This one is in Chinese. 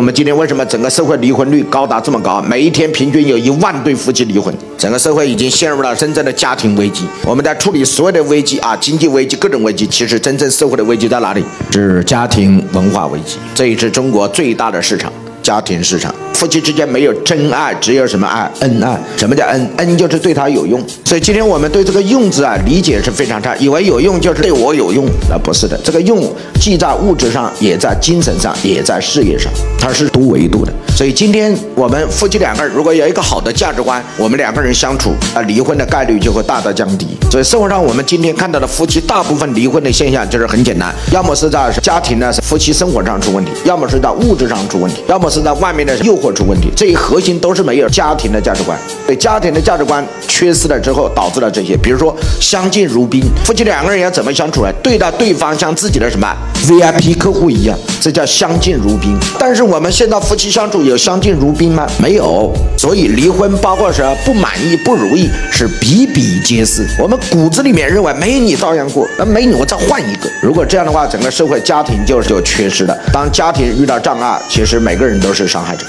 我们今天为什么整个社会离婚率高达这么高？每一天平均有一万对夫妻离婚，整个社会已经陷入了真正的家庭危机。我们在处理所有的危机啊，经济危机、各种危机，其实真正社会的危机在哪里？是家庭文化危机，这也是中国最大的市场。家庭市场，夫妻之间没有真爱，只有什么爱？恩爱。什么叫恩？恩就是对他有用。所以今天我们对这个用字啊理解是非常差，以为有用就是对我有用，那不是的。这个用既在物质上，也在精神上，也在事业上，它是多维度的。所以今天我们夫妻两个人如果有一个好的价值观，我们两个人相处啊，离婚的概率就会大大降低。所以生活上我们今天看到的夫妻大部分离婚的现象就是很简单，要么是在家庭呢夫妻生活上出问题，要么是在物质上出问题，要么。是在外面的诱惑出问题，这一核心都是没有家庭的价值观，对家庭的价值观缺失了之后，导致了这些。比如说相敬如宾，夫妻两个人要怎么相处呢？对待对方像自己的什么 VIP 客户一样，这叫相敬如宾。但是我们现在夫妻相处有相敬如宾吗？没有，所以离婚包括什么不满意、不如意是比比皆是。我们骨子里面认为没你照样过，那没你我再换一个。如果这样的话，整个社会家庭就是就缺失了。当家庭遇到障碍，其实每个人。都是伤害者。